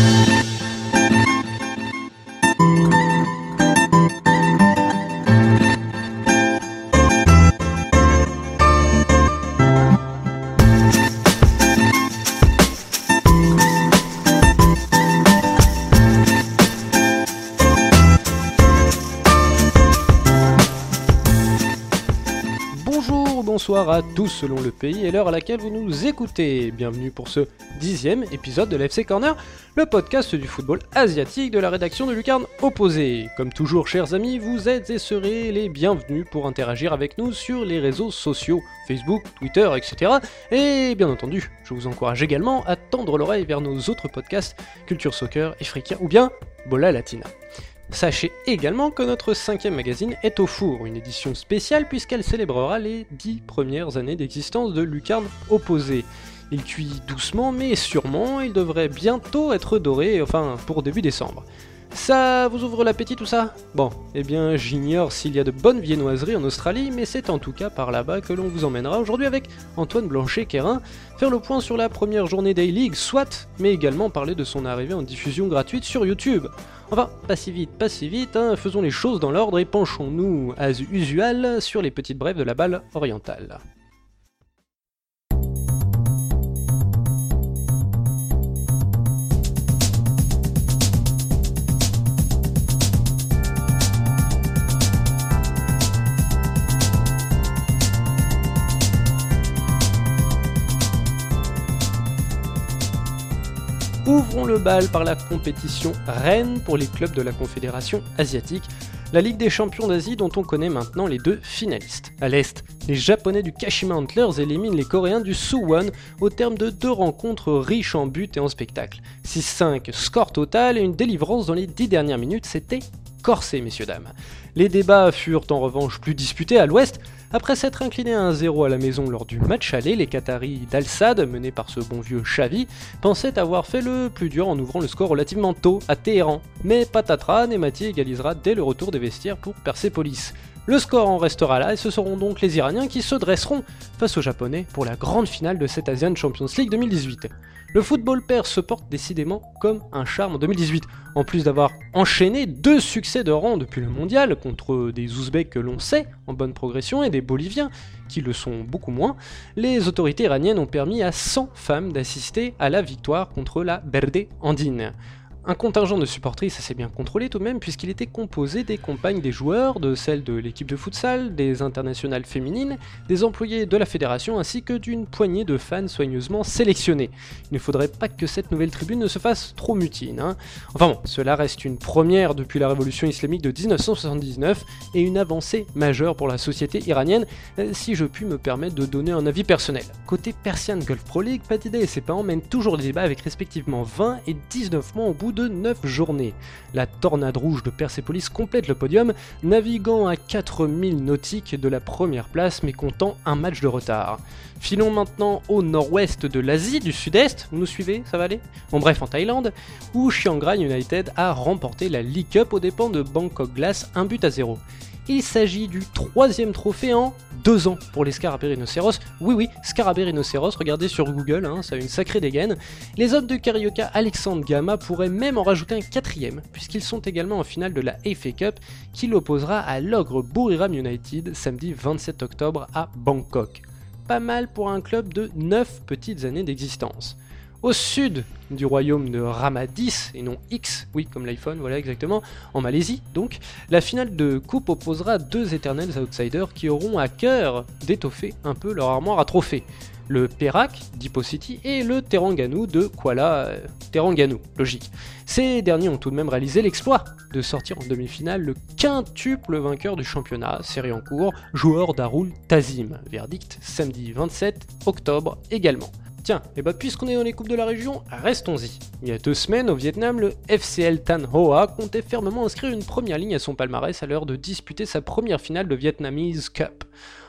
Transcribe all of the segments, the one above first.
Thank you. À tous selon le pays et l'heure à laquelle vous nous écoutez. Bienvenue pour ce dixième épisode de l'FC Corner, le podcast du football asiatique de la rédaction de Lucarne Opposé. Comme toujours, chers amis, vous êtes et serez les bienvenus pour interagir avec nous sur les réseaux sociaux, Facebook, Twitter, etc. Et bien entendu, je vous encourage également à tendre l'oreille vers nos autres podcasts, Culture Soccer, Africa ou bien Bola Latina. Sachez également que notre cinquième magazine est au four, une édition spéciale puisqu'elle célébrera les dix premières années d'existence de Lucarne Opposé. Il cuit doucement mais sûrement, il devrait bientôt être doré, enfin pour début décembre. Ça vous ouvre l'appétit tout ça Bon, eh bien j'ignore s'il y a de bonnes viennoiseries en Australie, mais c'est en tout cas par là-bas que l'on vous emmènera aujourd'hui avec Antoine Blanchet-Quérin, faire le point sur la première journée des League, soit, mais également parler de son arrivée en diffusion gratuite sur YouTube. Enfin, pas si vite, pas si vite, hein, faisons les choses dans l'ordre et penchons-nous, as usual, sur les petites brèves de la balle orientale. Le bal par la compétition reine pour les clubs de la Confédération asiatique, la Ligue des champions d'Asie dont on connaît maintenant les deux finalistes. À l'Est, les Japonais du Kashima Antlers éliminent les Coréens du Suwon au terme de deux rencontres riches en buts et en spectacles. 6-5 score total et une délivrance dans les dix dernières minutes, c'était corsé messieurs dames. Les débats furent en revanche plus disputés à l'Ouest, après s'être inclinés à 1-0 à la maison lors du match aller, les Qataris d'Al-Sad, menés par ce bon vieux Xavi, pensaient avoir fait le plus dur en ouvrant le score relativement tôt à Téhéran. Mais patatras, Nemati égalisera dès le retour des vestiaires pour Persepolis. Le score en restera là et ce seront donc les Iraniens qui se dresseront face aux Japonais pour la grande finale de cette Asian Champions League 2018. Le football père se porte décidément comme un charme en 2018. En plus d'avoir enchaîné deux succès de rang depuis le mondial contre des Ouzbeks que l'on sait en bonne progression et des Boliviens qui le sont beaucoup moins, les autorités iraniennes ont permis à 100 femmes d'assister à la victoire contre la Berde Andine. Un contingent de supportrices assez bien contrôlé tout de même, puisqu'il était composé des compagnes des joueurs, de celles de l'équipe de futsal, des internationales féminines, des employés de la fédération, ainsi que d'une poignée de fans soigneusement sélectionnés. Il ne faudrait pas que cette nouvelle tribune ne se fasse trop mutine. Hein. Enfin bon, cela reste une première depuis la révolution islamique de 1979 et une avancée majeure pour la société iranienne, euh, si je puis me permettre de donner un avis personnel. Côté Persian Gulf Pro League, Patida et ses parents mènent toujours les débats avec respectivement 20 et 19 mois au bout de 9 journées. La tornade rouge de Persepolis complète le podium, naviguant à 4000 nautiques de la première place mais comptant un match de retard. Filons maintenant au nord-ouest de l'Asie du Sud-Est, vous nous suivez, ça va aller? En bref, en Thaïlande, où Chiang Rai United a remporté la League Cup aux dépens de Bangkok Glass, un but à zéro. Il s'agit du troisième trophée en deux ans pour les Scarabée Rhinocéros. Oui, oui, Scarabée Rhinocéros, regardez sur Google, hein, ça a une sacrée dégaine. Les hommes de Carioca Alexandre Gamma pourraient même en rajouter un quatrième, puisqu'ils sont également en finale de la FA Cup, qui l'opposera à l'ogre Buriram United samedi 27 octobre à Bangkok. Pas mal pour un club de 9 petites années d'existence. Au sud du royaume de Ramadis, et non X, oui comme l'iPhone, voilà exactement, en Malaisie donc, la finale de coupe opposera deux éternels outsiders qui auront à cœur d'étoffer un peu leur armoire à trophées. Le Perak d'Hippo City et le Teranganu de Kuala euh, Teranganu, logique. Ces derniers ont tout de même réalisé l'exploit de sortir en demi-finale le quintuple vainqueur du championnat, série en cours, joueur d'Arul Tazim. Verdict samedi 27 octobre également. Tiens, et bah puisqu'on est dans les coupes de la région, restons-y. Il y a deux semaines, au Vietnam, le FCL Tan Hoa comptait fermement inscrire une première ligne à son palmarès à l'heure de disputer sa première finale de Vietnamese Cup.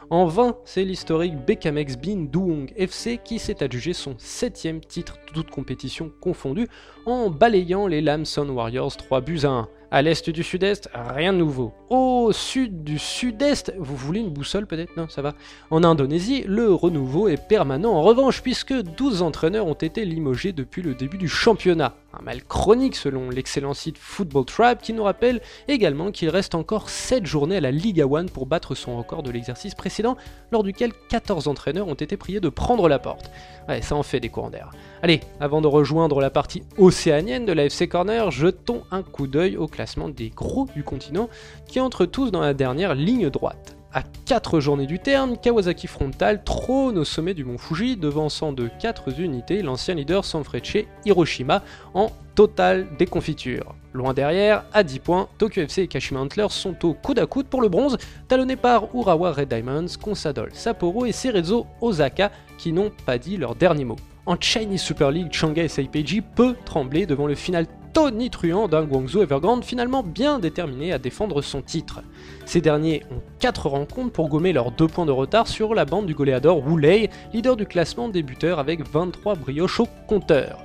En vain, c'est l'historique Bekamex Bin Duong FC qui s'est adjugé son septième titre de toute compétition confondue en balayant les Lamson Warriors 3 buts à 1. À l'est du sud-est, rien de nouveau. Au sud du sud-est, vous voulez une boussole peut-être? Non, ça va. En Indonésie, le renouveau est permanent en revanche puisque 12 entraîneurs ont été limogés depuis le début du championnat. Un mal chronique selon l'excellent site Football Trap qui nous rappelle également qu'il reste encore 7 journées à la Liga One pour battre son record de l'exercice précédent lors duquel 14 entraîneurs ont été priés de prendre la porte. Ouais, ça en fait des courants d'air. Allez, avant de rejoindre la partie océanienne de la FC Corner, jetons un coup d'œil au classement des gros du continent qui entrent tous dans la dernière ligne droite. À 4 journées du terme, Kawasaki Frontal trône au sommet du mont Fuji, devançant de 4 unités l'ancien leader Sanfrecce Hiroshima en totale déconfiture. Loin derrière, à 10 points, Tokyo FC et Kashima Antlers sont au coude à coude pour le bronze, talonnés par Urawa Red Diamonds, Consadole Sapporo et Cerezo Osaka qui n'ont pas dit leur dernier mot. En Chinese Super League, Shanghai SIPG peut trembler devant le final tonitruant d'un Guangzhou Evergrande finalement bien déterminé à défendre son titre. Ces derniers ont 4 rencontres pour gommer leurs 2 points de retard sur la bande du goléador Wu Lei, leader du classement débuteur avec 23 brioches au compteur.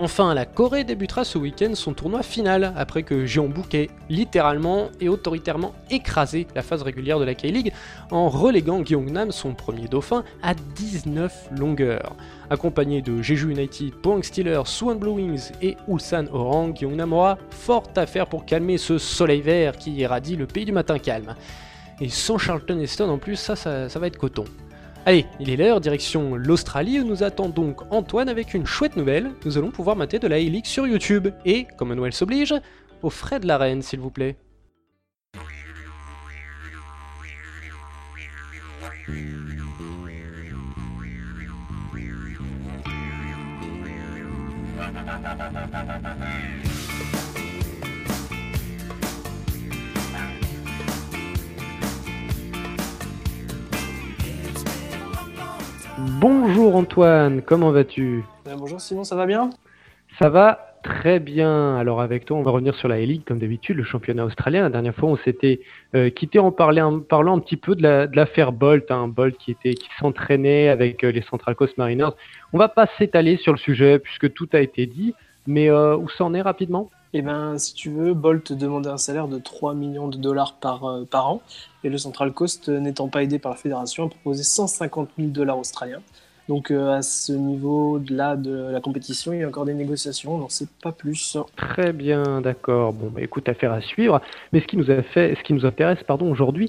Enfin, la Corée débutera ce week-end son tournoi final après que Jeonbuk ait littéralement et autoritairement écrasé la phase régulière de la K-League en reléguant Gyeongnam, son premier dauphin, à 19 longueurs. Accompagné de Jeju United, Pohang Steelers, Suwon Blue Wings et Ulsan Orang, Gyeongnam aura fort à faire pour calmer ce soleil vert qui irradie le pays du matin calme. Et sans Charlton Heston en plus, ça, ça va être coton. Allez, il est l'heure, direction l'Australie où nous attend donc Antoine avec une chouette nouvelle. Nous allons pouvoir mater de la A-League sur YouTube. Et, comme Noël s'oblige, aux frais de la reine, s'il vous plaît. Bonjour Antoine, comment vas-tu euh, Bonjour Simon, ça va bien? Ça va très bien. Alors avec toi, on va revenir sur la A-League comme d'habitude, le championnat australien. La dernière fois, on s'était euh, quitté en, parlant, un petit peu de l'affaire Bolt, un hein, Bolt qui était qui s'entraînait avec euh, les Central Coast Mariners. On va pas s'étaler sur le sujet puisque tout a été dit, mais où ça en est rapidement? Eh ben, si tu veux, Bolt demandait un salaire de 3 millions de dollars par, euh, par an, et le Central Coast, euh, n'étant pas aidé par la fédération, a proposé 150 000 dollars australiens. Donc euh, à ce niveau-là de la compétition, il y a encore des négociations, on n'en sait pas plus. Très bien, d'accord. Bon, bah, écoute, affaire à suivre. Mais ce qui nous a fait, ce qui nous intéresse, pardon, aujourd'hui,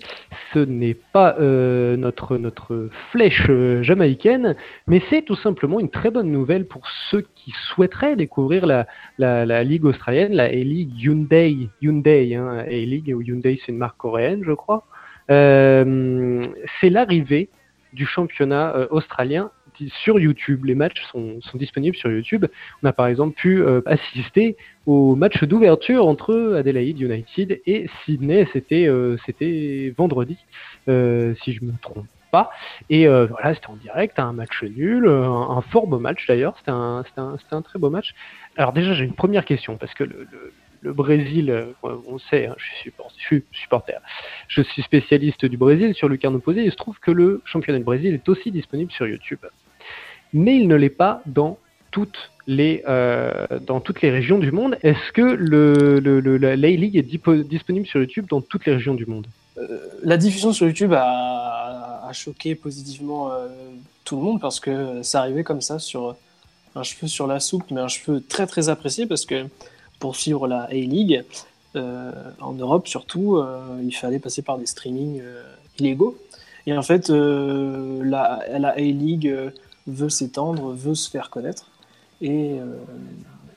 ce n'est pas euh, notre notre flèche euh, jamaïcaine, mais c'est tout simplement une très bonne nouvelle pour ceux qui souhaiteraient découvrir la la, ligue australienne, la A-League Hyundai, Hyundai, hein, A-League ou Hyundai, c'est une marque coréenne, je crois. c'est l'arrivée du championnat australien sur YouTube. Les matchs sont, disponibles sur YouTube. On a par exemple pu euh, assister au match d'ouverture entre Adelaide United et Sydney. C'était euh, c'était vendredi, euh, si je me trompe pas. Et voilà, c'était en direct, un match nul, un, fort beau match d'ailleurs. C'était un, un, un, très beau match. Alors déjà, j'ai une première question parce que le, le Brésil, on sait, hein, je, suis supporter, je suis spécialiste du Brésil sur Lucarno Posé, il se trouve que le championnat du Brésil est aussi disponible sur YouTube mais il ne l'est pas dans toutes les, euh, dans toutes les régions du monde. Est-ce que le, le, la A-League est disponible sur YouTube dans toutes les régions du monde? Euh, La diffusion sur YouTube a, a choqué positivement euh, tout le monde parce que ça arrivait comme ça sur un cheveu sur la soupe, mais un cheveu très très apprécié parce que pour suivre la A-League, en Europe surtout, il fallait passer par des streamings illégaux. Et en fait, la, la A-League veut s'étendre, veut se faire connaître. Et, euh,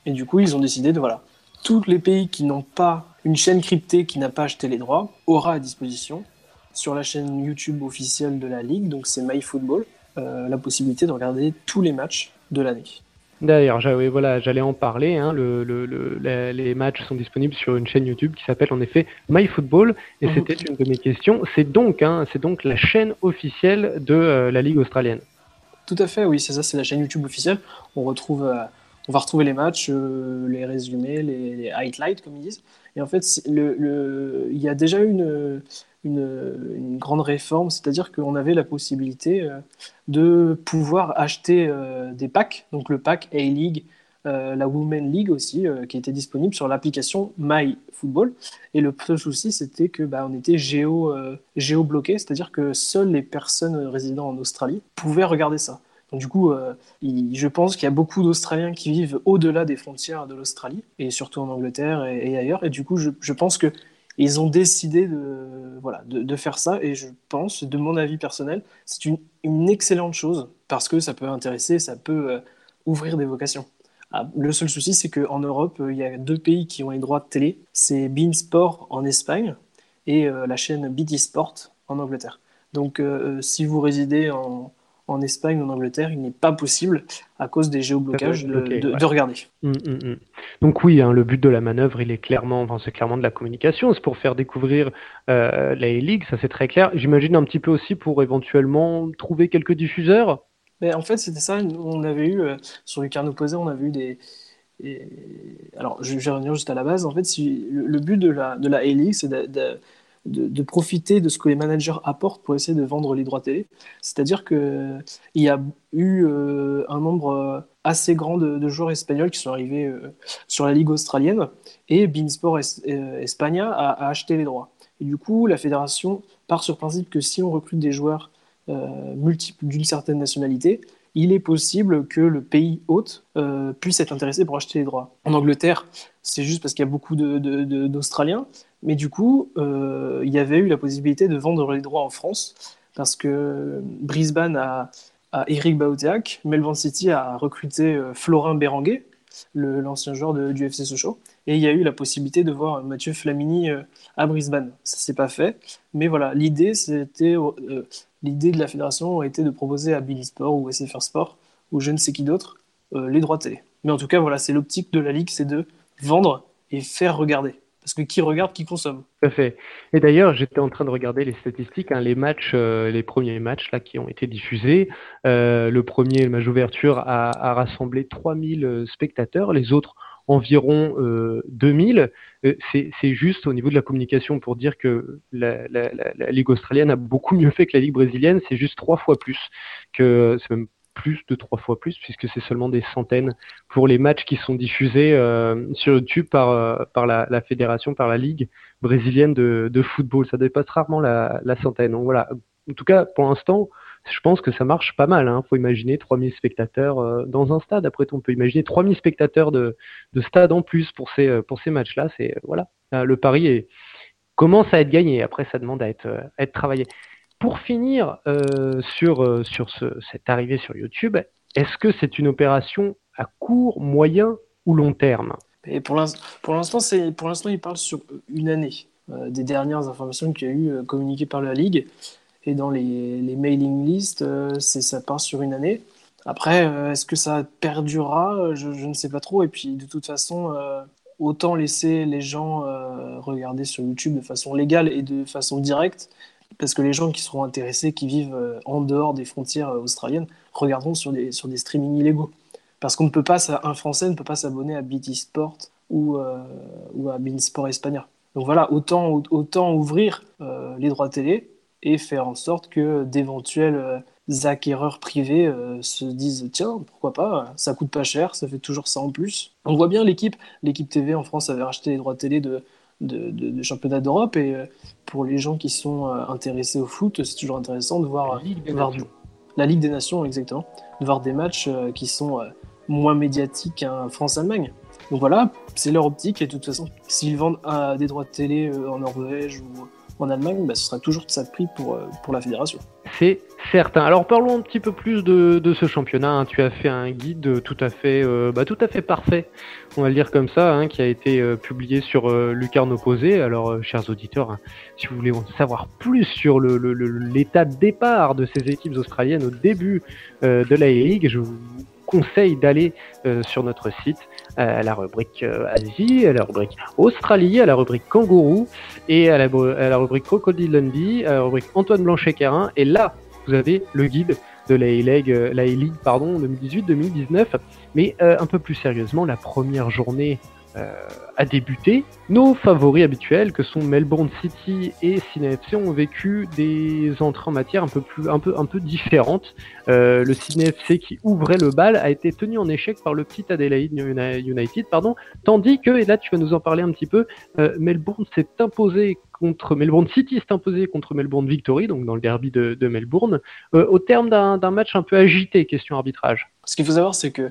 et, du coup, ils ont décidé de, voilà, tous les pays qui n'ont pas une chaîne cryptée qui n'a pas acheté les droits aura à disposition sur la chaîne YouTube officielle de la Ligue, donc c'est MyFootball, euh, la possibilité de regarder tous les matchs de l'année. D'ailleurs, voilà, j'allais en parler. Hein, le, le, les matchs sont disponibles sur une chaîne YouTube qui s'appelle en effet MyFootball, et mhm. c'était une de mes questions. C'est donc, hein, donc la chaîne officielle de euh, la Ligue australienne. Tout à fait, oui, c'est ça, c'est la chaîne YouTube officielle. On retrouve, euh, on va retrouver les matchs, euh, les résumés, les, highlights, comme ils disent. Et en fait, le, il y a déjà eu une, une, grande réforme, c'est-à-dire qu'on avait la possibilité euh, de pouvoir acheter des packs, donc le pack A-League, la Women League aussi, qui était disponible sur l'application MyFootball. Et le seul souci, c'était que bah, on était géo, géo bloqué, c'est-à-dire que seules les personnes résidant en Australie pouvaient regarder ça. du coup, je pense qu'il y a beaucoup d'Australiens qui vivent au-delà des frontières de l'Australie, et surtout en Angleterre et, ailleurs. Et du coup, je, je pense que ils ont décidé de, voilà, de, faire ça et je pense, de mon avis personnel, c'est une, une, excellente chose parce que ça peut intéresser, ça peut euh, ouvrir des vocations. Ah, le seul souci, c'est qu'en Europe, il y a deux pays qui ont les droits de télé. C'est Beansport en Espagne et euh, la chaîne BT Sport en Angleterre. Donc, euh, si vous résidez en, en Espagne ou en Angleterre, il n'est pas possible, à cause des géoblocages, de, regarder. Hum, hum, hum. Donc oui, hein, le but de la manœuvre, il est clairement, enfin, c'est clairement de la communication, c'est pour faire découvrir euh, la E-League, ça c'est très clair. J'imagine un petit peu aussi pour éventuellement trouver quelques diffuseurs. Mais en fait, c'était ça, on avait eu, euh, sur les carnets opposés, on avait eu des... Alors, je vais revenir juste à la base. En fait, le, but de la, de la c'est de de, profiter de ce que les managers apportent pour essayer de vendre les droits télé. C'est-à-dire qu'il y a eu euh, un nombre euh, assez grand de, joueurs espagnols qui sont arrivés euh, sur la Ligue australienne et Beansport Espagna a, acheté les droits. Et du coup, la fédération part sur principe que si on recrute des joueurs multiples d'une certaine nationalité, il est possible que le pays hôte puisse être intéressé pour acheter les droits. En Angleterre, c'est juste parce qu'il y a beaucoup d'Australiens, mais du coup, euh, il y avait eu la possibilité de vendre les droits en France parce que Brisbane a, Eric Bautiac, Melbourne City a recruté euh, Florin Béranguet, l'ancien joueur du FC Sochaux, et il y a eu la possibilité de voir Mathieu Flamini euh, à Brisbane. Ça s'est pas fait, mais voilà, l'idée c'était l'idée de la fédération a été de proposer à Billy Sport ou SFR Sport ou je ne sais qui d'autre les droits télé. Mais en tout cas, voilà, c'est l'optique de la ligue, c'est de vendre et faire regarder. Parce que qui regarde, qui consomme. Tout fait. Et d'ailleurs, j'étais en train de regarder les statistiques, hein, les matchs, euh, les premiers matchs là qui ont été diffusés. Euh, le premier, le match d'ouverture, a, a, rassemblé 3000 euh, spectateurs. Les autres, environ 2000. c'est juste au niveau de la communication pour dire que la, Ligue australienne a beaucoup mieux fait que la Ligue brésilienne. C'est juste trois fois plus que c'est même plus de trois fois plus, puisque c'est seulement des centaines pour les matchs qui sont diffusés euh, sur YouTube par, euh, la, fédération, par la Ligue brésilienne de, de football. Ça dépasse rarement la, la, centaine. Donc voilà, en tout cas, pour l'instant, je pense que ça marche pas mal. Il hein. faut imaginer 3000 spectateurs euh, dans un stade. Après on peut imaginer 3000 spectateurs de, de stade en plus pour ces, ces matchs-là. C'est voilà, le pari commence à être gagné. Après, ça demande à être, travaillé. Pour finir euh, sur, euh, cette arrivée sur YouTube, est-ce que c'est une opération à court, moyen ou long terme? Pour l'instant, il parle sur une année. Euh, des dernières informations qu'il y a eu communiquées par la Ligue et dans les, les mailing lists, ça part sur une année. Après, est-ce que ça perdurera? Je, ne sais pas trop. Et puis, de toute façon, autant laisser les gens regarder sur YouTube de façon légale et de façon directe parce que les gens qui seront intéressés, qui vivent euh, en dehors des frontières euh, australiennes, regarderont sur des, sur des streamings illégaux. Parce qu'on ne peut pas, un Français ne peut pas s'abonner à BT Sport ou, euh, ou à Sport Espagnol. Donc voilà, autant, autant ouvrir les droits télé et faire en sorte que d'éventuels acquéreurs privés se disent tiens pourquoi pas ça coûte pas cher ça fait toujours ça en plus on voit bien l'équipe l'équipe TV en France avait racheté les droits télé de de, de, championnat d'Europe. Et euh, pour les gens qui sont euh, intéressés au foot, c'est toujours intéressant de voir, la Ligue des, voir la Ligue des Nations, exactement, de voir des matchs euh, qui sont moins médiatiques qu'un France-Allemagne. Donc voilà, c'est leur optique et de toute façon, s'ils vendent des droits de télé en Norvège ou en Allemagne, bah, ce sera toujours de ça de prix pour, euh, la fédération. C'est certain. Alors parlons un petit peu plus de, ce championnat. Hein. Tu as fait un guide tout à fait, euh, bah, tout à fait parfait, on va le dire comme ça, hein, qui a été euh, publié sur Lucarne Opposé. Alors, chers auditeurs, hein, si vous voulez en savoir plus sur l'état de départ de ces équipes australiennes au début de la Ligue, je vous conseille d'aller sur notre site à la rubrique Asie, à la rubrique Australie, à la rubrique Kangourou et à la, rubrique Crocodile Dundee, à la rubrique Antoine Blanchet-Carin. Et là, vous avez le guide de la A-League, la A-League pardon, 2018-2019. Mais euh, un peu plus sérieusement, la première journée a débuté, nos favoris habituels, que sont Melbourne City et Sydney FC, ont vécu des entrées en matière un peu, plus, un peu, un peu différentes. le Sydney FC qui ouvrait le bal a été tenu en échec par le petit Adelaide United, pardon, tandis que, et là tu vas nous en parler un petit peu, Melbourne s'est imposé contre Melbourne City s'est imposé contre Melbourne Victory, donc dans le derby de, Melbourne, euh, au terme d'un match un peu agité, question arbitrage. Ce qu'il faut savoir, c'est que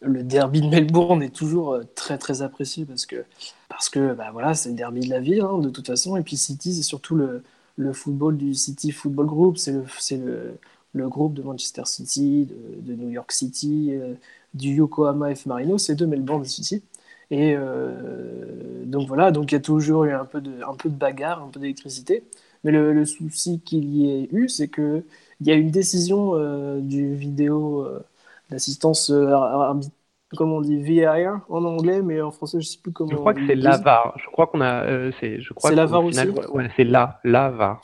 le derby de Melbourne est toujours euh, très très apprécié parce que parce que bah voilà c'est le derby de la ville hein, de toute façon. Et puis City c'est surtout le, le football du City Football Group. C'est le le, le, groupe de Manchester City de, New York City euh, du Yokohama F Marino. C'est de Melbourne City et euh, donc voilà, donc il y a toujours eu un peu de, un peu de bagarre, un peu d'électricité. Mais le, souci qu'il y ait eu, c'est qu'il y a une décision euh, du vidéo euh, d'assistance comment on dit VAR en anglais, mais en français je sais plus comment. Je crois que c'est l'AVAR. Je crois qu'on a, c'est, je crois. C'est l'AVAR aussi. Ouais, c'est la, l'AVAR.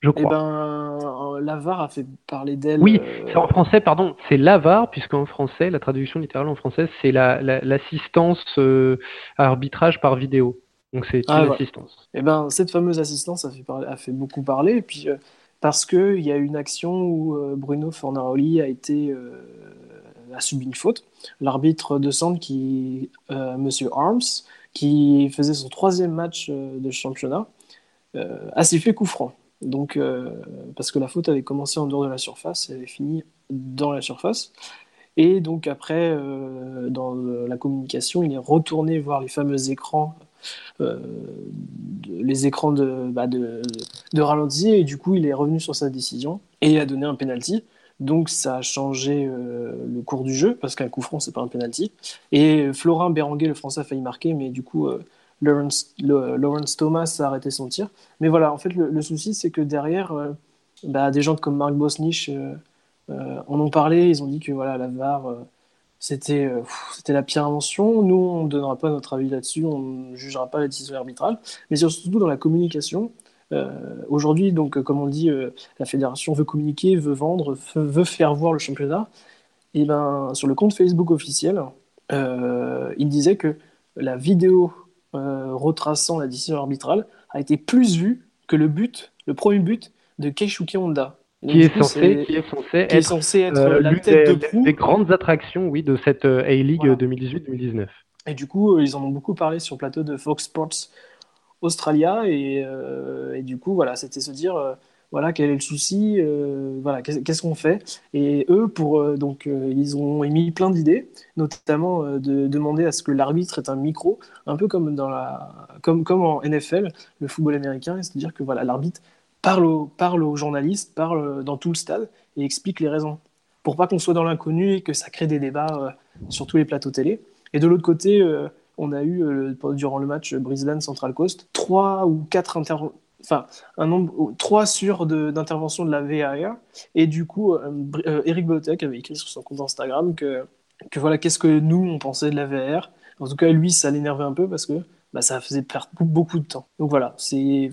Je crois. Eh ben, l'AVAR a fait parler d'elle. Oui, euh, en français, pardon, c'est l'AVAR, puisqu'en français, la traduction littérale en français, c'est l'assistance la, euh, à arbitrage par vidéo. Donc c'est une ah, assistance. Et eh ben, cette fameuse assistance a fait, a fait beaucoup parler, et puis euh, parce qu'il y a une action où Bruno Fornaroli a été a subi une faute. L'arbitre de centre, qui, Monsieur Arms, qui faisait son troisième match de championnat, a sifflé coup franc. Donc, euh, parce que la faute avait commencé en dehors de la surface, elle avait fini dans la surface. Et donc après, euh, dans la communication, il est retourné voir les fameux écrans, euh, les écrans de, bah de, de, ralenti, et du coup, il est revenu sur sa décision et il a donné un penalty. Donc ça a changé le cours du jeu, parce qu'un coup franc, c'est pas un penalty. Et Florin Béranguet, le français, a failli marquer, mais du coup, Lawrence, Thomas a arrêté son tir. Mais voilà, en fait, le, souci, c'est que derrière, euh, bah, des gens comme Marc Bosnich euh, euh, en ont parlé. Ils ont dit que voilà, la VAR, c'était c'était la pire invention. Nous, on ne donnera pas notre avis là-dessus, on ne jugera pas la décision arbitrale. Mais surtout dans la communication. Aujourd'hui, donc, comme on dit, la fédération veut communiquer, veut vendre, veut faire voir le championnat. Et ben, sur le compte Facebook officiel, il disait que la vidéo euh, retraçant la décision arbitrale a été plus vu que le but, le premier but de Keishuki Honda. Qui est, censé, qui est, censé, être, euh, la tête de des, grandes attractions oui, de cette euh, A-League 2018-2019. Et du coup, ils en ont beaucoup parlé sur le plateau de Fox Sports Australia. Et, et du coup, voilà, c'était se dire voilà quel est le souci, euh, voilà qu'est-ce qu'on fait? Et eux, pour euh, donc euh, ils ont émis plein d'idées, notamment de demander à ce que l'arbitre ait un micro, un peu comme dans la comme comme en NFL, le football américain, c'est-à-dire que voilà l'arbitre parle aux parle aux journalistes, parle dans tout le stade et explique les raisons, pour pas qu'on soit dans l'inconnu et que ça crée des débats sur tous les plateaux télé. Et de l'autre côté, on a eu durant le match Brisbane Central Coast trois ou quatre interventions enfin un nombre 3 sur d'intervention de, la VAR et du coup euh, euh, Eric Botek avait écrit sur son compte Instagram que, que voilà qu'est-ce que nous on pensait de la VAR en tout cas lui ça l'énervait un peu parce que bah, ça faisait perdre beaucoup de temps. Donc voilà c'est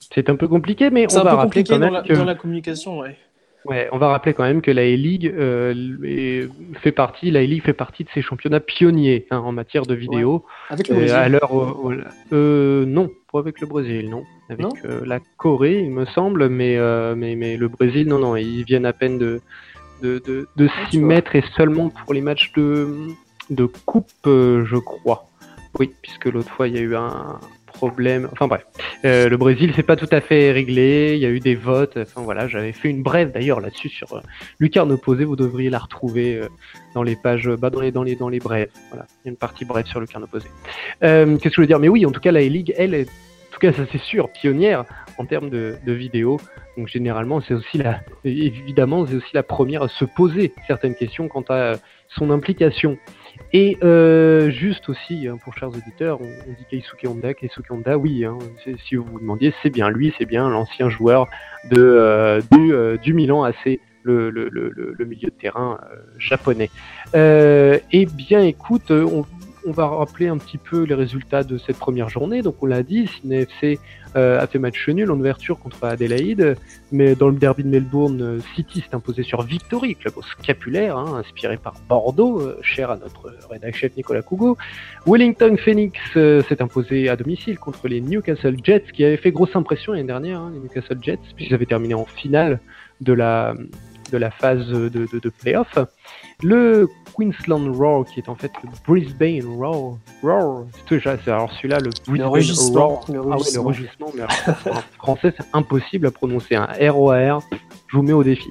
c'est un peu compliqué mais on va rappeler quand même dans que... dans la communication ouais Ouais, on va rappeler quand même que la A-League euh, fait partie, la A-League fait partie de ces championnats pionniers hein, en matière de vidéo. Avec le Brésil. Euh, euh, non, pas avec le Brésil, non. Avec la Corée, il me semble, mais, mais, mais le Brésil, non, non, ils viennent à peine de, de, de, de ah, s'y mettre et seulement pour les matchs de, de coupe, je crois. Oui, puisque l'autre fois il y a eu un, Enfin bref, euh, le Brésil c'est pas tout à fait réglé. Il y a eu des votes. Enfin voilà, j'avais fait une brève d'ailleurs là-dessus sur euh, Lucarne opposé. Vous devriez la retrouver euh, dans les pages, bah, dans les dans les dans les brèves. Voilà, il y a une partie brève sur Lucarne opposé. Qu'est-ce que je veux dire? Mais oui, en tout cas la E-League, elle est en tout cas, ça c'est sûr, pionnière en termes de, de vidéos. Donc généralement, c'est aussi la, évidemment, c'est aussi la première à se poser certaines questions quant à son implication et euh, juste aussi, hein, pour chers auditeurs, on, dit Keisuke Honda, Keisuke Honda, oui, hein, si vous vous demandiez, c'est bien lui, c'est bien l'ancien joueur de, euh, du, euh, du, Milan AC, le, le, le, le, milieu de terrain japonais. eh bien, écoute, on, on va rappeler un petit peu les résultats de cette première journée. Donc on l'a dit, Sydney FC euh, a fait match nul en ouverture contre Adelaide, mais dans le derby de Melbourne, euh, City s'est imposé sur Victory, club au scapulaire, hein, inspiré par Bordeaux, euh, cher à notre rédacteur chef Nicolas Cougo. Wellington Phoenix s'est imposé à domicile contre les Newcastle Jets, qui avaient fait grosse impression l'année dernière, hein, les Newcastle Jets, puisqu'ils avaient terminé en finale de la, de la phase de, de, de playoff. Le Queensland Roar, qui est en fait le Brisbane Roar. Roar. Alors celui-là, le Brisbane Roar. Le ah ouais, le rugissement, mais en français, c'est impossible à prononcer. Un R-O-A-R, je vous mets au défi.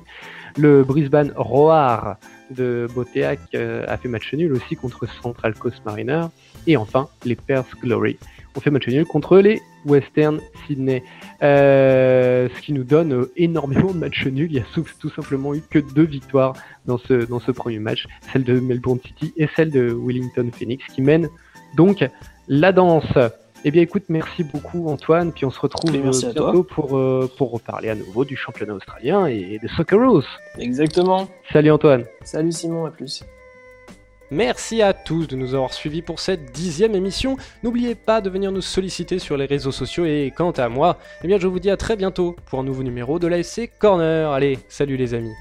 Le Brisbane Roar de Boteac euh, a fait match nul aussi contre Central Coast Mariner. Et enfin, les Perth Glory ont fait match nul contre les Western Sydney. Euh, ce qui nous donne euh, énormément de matchs nuls. Il y a tout simplement eu que deux victoires dans ce, dans ce premier match, celle de Melbourne City et celle de Wellington Phoenix, qui mènent donc la danse. Eh bien écoute, merci beaucoup Antoine, puis on se retrouve bientôt pour, euh, pour reparler à nouveau du championnat australien et de Socceroos. Exactement. Salut Antoine. Salut Simon, à plus. Merci à tous de nous avoir suivis pour cette dixième émission. N'oubliez pas de venir nous solliciter sur les réseaux sociaux et quant à moi, eh bien je vous dis à très bientôt pour un nouveau numéro de la SC Corner. Allez, salut les amis.